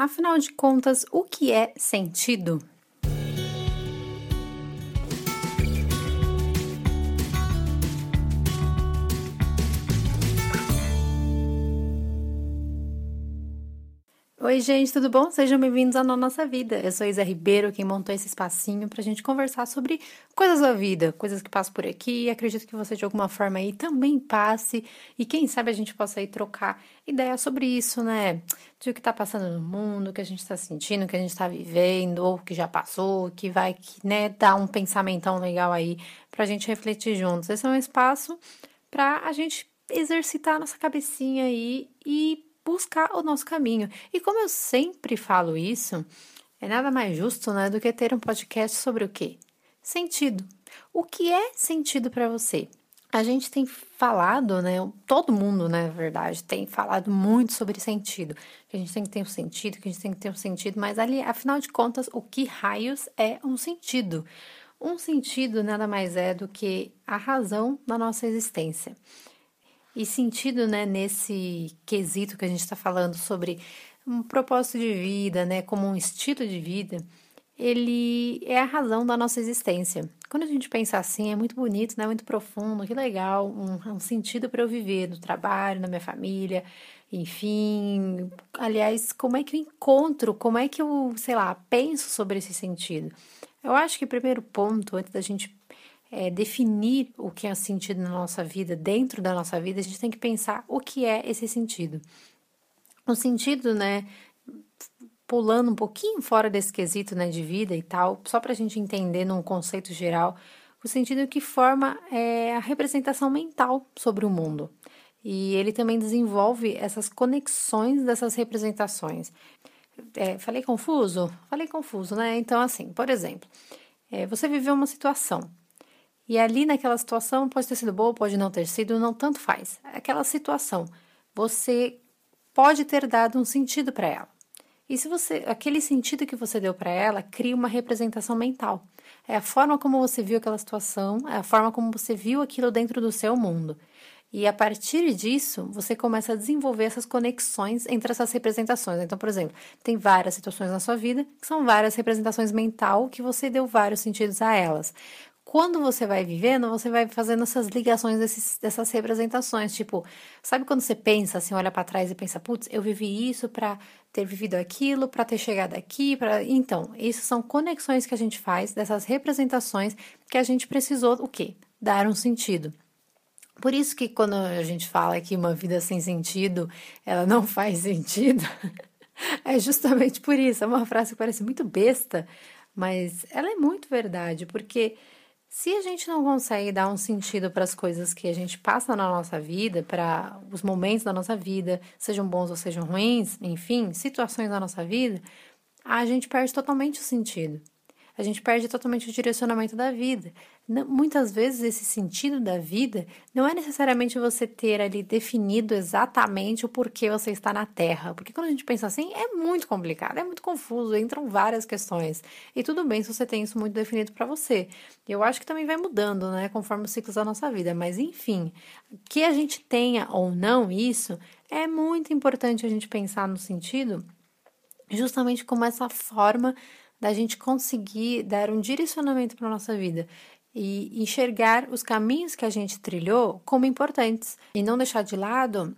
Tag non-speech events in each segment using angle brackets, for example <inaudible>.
Afinal de contas, o que é sentido? Oi, gente, tudo bom? Sejam bem-vindos à Nossa Vida. Eu sou Isa Ribeiro, quem montou esse espacinho para a gente conversar sobre coisas da vida, coisas que passam por aqui. Acredito que você, de alguma forma, aí também passe e quem sabe a gente possa aí trocar ideias sobre isso, né? De o que está passando no mundo, o que a gente está sentindo, o que a gente está vivendo, ou que já passou, que vai, né, dar um pensamentão legal aí para a gente refletir juntos. Esse é um espaço para a gente exercitar a nossa cabecinha aí e buscar o nosso caminho. E como eu sempre falo isso, é nada mais justo né, do que ter um podcast sobre o quê? Sentido. O que é sentido para você? A gente tem falado, né? Todo mundo, né, na verdade, tem falado muito sobre sentido. Que a gente tem que ter um sentido, que a gente tem que ter um sentido, mas ali, afinal de contas, o que raios é um sentido? Um sentido nada mais é do que a razão da nossa existência. E sentido, né, nesse quesito que a gente está falando sobre um propósito de vida, né, como um estilo de vida, ele é a razão da nossa existência. Quando a gente pensa assim, é muito bonito, né, muito profundo, que legal, um, um sentido para eu viver no trabalho, na minha família, enfim. Aliás, como é que eu encontro, como é que eu, sei lá, penso sobre esse sentido? Eu acho que o primeiro ponto, antes da gente é, definir o que é sentido na nossa vida, dentro da nossa vida, a gente tem que pensar o que é esse sentido. O sentido, né, pulando um pouquinho fora desse quesito, né, de vida e tal, só para a gente entender num conceito geral, o sentido que forma é a representação mental sobre o mundo. E ele também desenvolve essas conexões dessas representações. É, falei confuso? Falei confuso, né? Então, assim, por exemplo, é, você viveu uma situação e ali naquela situação pode ter sido boa, pode não ter sido, não tanto faz. Aquela situação, você pode ter dado um sentido para ela. E se você, aquele sentido que você deu para ela, cria uma representação mental. É a forma como você viu aquela situação, é a forma como você viu aquilo dentro do seu mundo. E a partir disso, você começa a desenvolver essas conexões entre essas representações. Então, por exemplo, tem várias situações na sua vida que são várias representações mental que você deu vários sentidos a elas quando você vai vivendo, você vai fazendo essas ligações desses, dessas representações. Tipo, sabe quando você pensa assim, olha para trás e pensa, putz, eu vivi isso para ter vivido aquilo, para ter chegado aqui, para então, isso são conexões que a gente faz dessas representações que a gente precisou o quê? Dar um sentido. Por isso que quando a gente fala que uma vida sem sentido, ela não <laughs> faz sentido, <laughs> é justamente por isso. É uma frase que parece muito besta, mas ela é muito verdade, porque se a gente não consegue dar um sentido para as coisas que a gente passa na nossa vida, para os momentos da nossa vida, sejam bons ou sejam ruins, enfim, situações da nossa vida, a gente perde totalmente o sentido a gente perde totalmente o direcionamento da vida. Não, muitas vezes esse sentido da vida não é necessariamente você ter ali definido exatamente o porquê você está na Terra, porque quando a gente pensa assim é muito complicado, é muito confuso, entram várias questões. E tudo bem se você tem isso muito definido para você. Eu acho que também vai mudando, né, conforme os ciclos da nossa vida, mas enfim, que a gente tenha ou não isso, é muito importante a gente pensar no sentido justamente como essa forma da gente conseguir dar um direcionamento para a nossa vida e enxergar os caminhos que a gente trilhou como importantes e não deixar de lado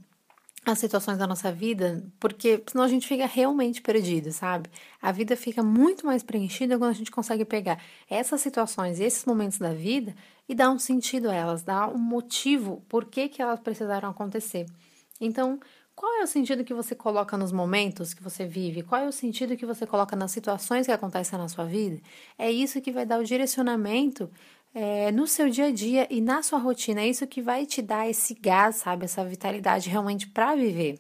as situações da nossa vida, porque senão a gente fica realmente perdido, sabe? A vida fica muito mais preenchida quando a gente consegue pegar essas situações esses momentos da vida e dar um sentido a elas, dar um motivo por que, que elas precisaram acontecer. Então, qual é o sentido que você coloca nos momentos que você vive? Qual é o sentido que você coloca nas situações que acontecem na sua vida? É isso que vai dar o direcionamento é, no seu dia a dia e na sua rotina. É isso que vai te dar esse gás, sabe? Essa vitalidade realmente para viver.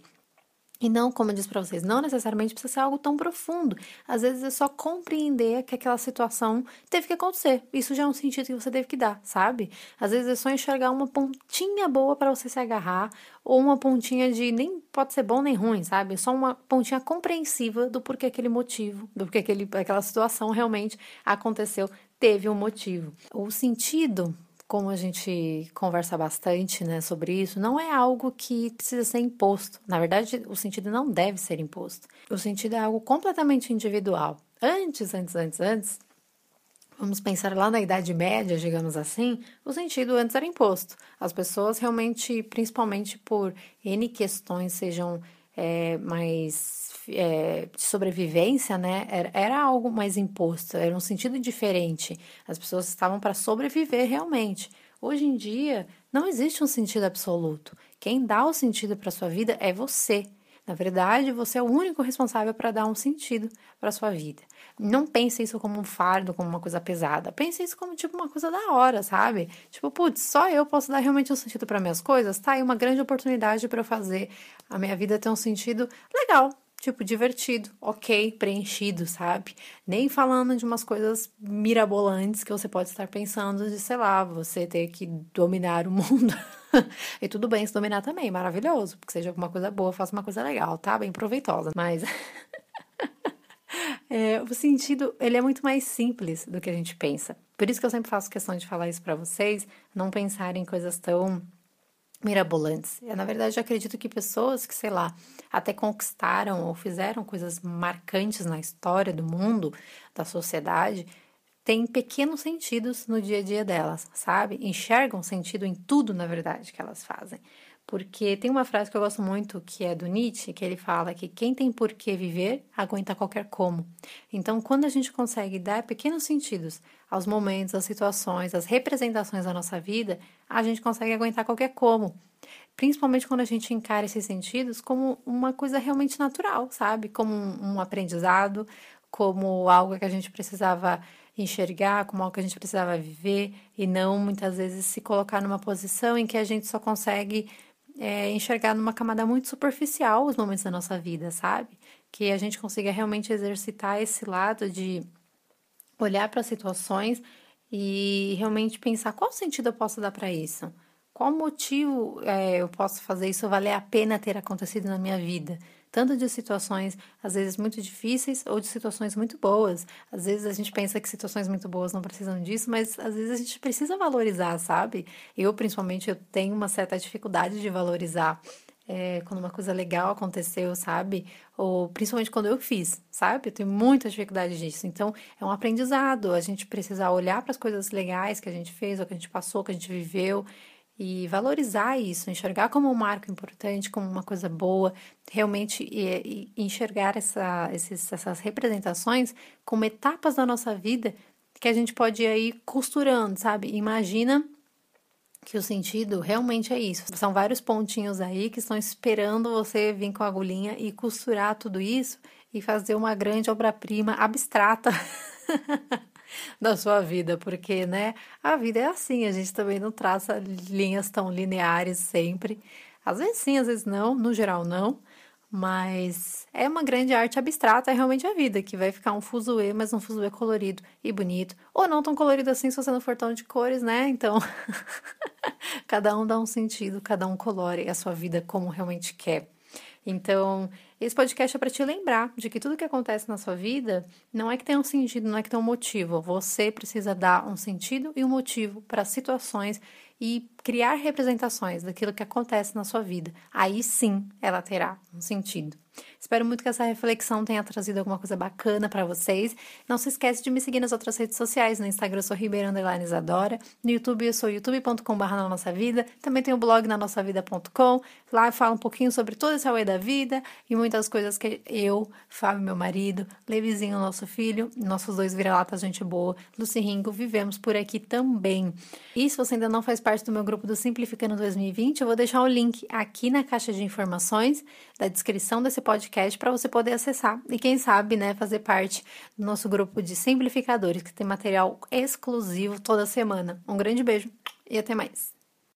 E não, como eu disse para vocês, não necessariamente precisa ser algo tão profundo. Às vezes é só compreender que aquela situação teve que acontecer. Isso já é um sentido que você teve que dar, sabe? Às vezes é só enxergar uma pontinha boa para você se agarrar, ou uma pontinha de nem pode ser bom nem ruim, sabe? Só uma pontinha compreensiva do porquê aquele motivo, do porquê aquele, aquela situação realmente aconteceu, teve um motivo. O sentido como a gente conversa bastante né, sobre isso, não é algo que precisa ser imposto. Na verdade, o sentido não deve ser imposto. O sentido é algo completamente individual. Antes, antes, antes, antes, vamos pensar lá na Idade Média, digamos assim, o sentido antes era imposto. As pessoas realmente, principalmente por N questões, sejam é, mais é, de sobrevivência, né? Era, era algo mais imposto, era um sentido diferente. As pessoas estavam para sobreviver realmente. Hoje em dia, não existe um sentido absoluto. Quem dá o sentido para sua vida é você. Na verdade, você é o único responsável para dar um sentido para sua vida. Não pense isso como um fardo, como uma coisa pesada. Pense isso como tipo uma coisa da hora, sabe? Tipo, putz, só eu posso dar realmente um sentido para minhas coisas. Tá aí uma grande oportunidade para eu fazer a minha vida ter um sentido legal, tipo, divertido, ok, preenchido, sabe? Nem falando de umas coisas mirabolantes que você pode estar pensando de, sei lá, você ter que dominar o mundo. <laughs> e tudo bem se dominar também, maravilhoso, porque seja alguma coisa boa, faça uma coisa legal, tá? Bem proveitosa. Mas <laughs> é, o sentido, ele é muito mais simples do que a gente pensa. Por isso que eu sempre faço questão de falar isso para vocês, não pensar em coisas tão mirabolantes. Eu, na verdade, acredito que pessoas que, sei lá, até conquistaram ou fizeram coisas marcantes na história do mundo, da sociedade, têm pequenos sentidos no dia a dia delas, sabe? Enxergam sentido em tudo, na verdade, que elas fazem. Porque tem uma frase que eu gosto muito, que é do Nietzsche, que ele fala que quem tem por que viver, aguenta qualquer como. Então, quando a gente consegue dar pequenos sentidos aos momentos, às situações, às representações da nossa vida, a gente consegue aguentar qualquer como. Principalmente quando a gente encara esses sentidos como uma coisa realmente natural, sabe? Como um, aprendizado, como algo que a gente precisava enxergar, como algo que a gente precisava viver, e não muitas vezes se colocar numa posição em que a gente só consegue é, enxergar numa camada muito superficial os momentos da nossa vida, sabe? Que a gente consiga realmente exercitar esse lado de olhar para as situações e realmente pensar qual sentido eu posso dar para isso. Qual motivo é, eu posso fazer isso valer a pena ter acontecido na minha vida? Tanto de situações, às vezes, muito difíceis ou de situações muito boas. Às vezes a gente pensa que situações muito boas não precisam disso, mas às vezes a gente precisa valorizar, sabe? Eu, principalmente, eu tenho uma certa dificuldade de valorizar é, quando uma coisa legal aconteceu, sabe? Ou principalmente quando eu fiz, sabe? Eu tenho muita dificuldade disso. Então, é um aprendizado. A gente precisa olhar para as coisas legais que a gente fez, ou que a gente passou, que a gente viveu, e valorizar isso, enxergar como um marco importante, como uma coisa boa, realmente e, e enxergar essa, esses, essas representações como etapas da nossa vida que a gente pode ir aí costurando, sabe? Imagina que o sentido realmente é isso. São vários pontinhos aí que estão esperando você vir com a agulhinha e costurar tudo isso e fazer uma grande obra-prima abstrata <laughs> <laughs> da sua vida, porque, né, a vida é assim, a gente também não traça linhas tão lineares sempre. Às vezes sim, às vezes não, no geral não, mas é uma grande arte abstrata, é realmente a vida, que vai ficar um fuzuê, mas um fuzuê colorido e bonito, ou não tão colorido assim se você não for tão de cores, né? Então, <laughs> cada um dá um sentido, cada um colore a sua vida como realmente quer. Então, esse podcast é para te lembrar de que tudo que acontece na sua vida não é que tem um sentido, não é que tem um motivo. Você precisa dar um sentido e um motivo para situações e criar representações daquilo que acontece na sua vida. Aí sim ela terá um sentido. Espero muito que essa reflexão tenha trazido alguma coisa bacana para vocês. Não se esquece de me seguir nas outras redes sociais. No Instagram eu sou Isadora. No YouTube eu sou youtube.com.br na nossa vida. Também tem o blog na nossa vida.com. Lá eu falo um pouquinho sobre todo esse away da vida e muitas coisas que eu, Fábio, meu marido, Levizinho, nosso filho, nossos dois vira-latas, gente boa, Lucy Ringo, vivemos por aqui também. E se você ainda não faz parte do meu grupo do Simplificando 2020, eu vou deixar o link aqui na caixa de informações da descrição desse podcast para você poder acessar e quem sabe, né, fazer parte do nosso grupo de simplificadores que tem material exclusivo toda semana. Um grande beijo e até mais.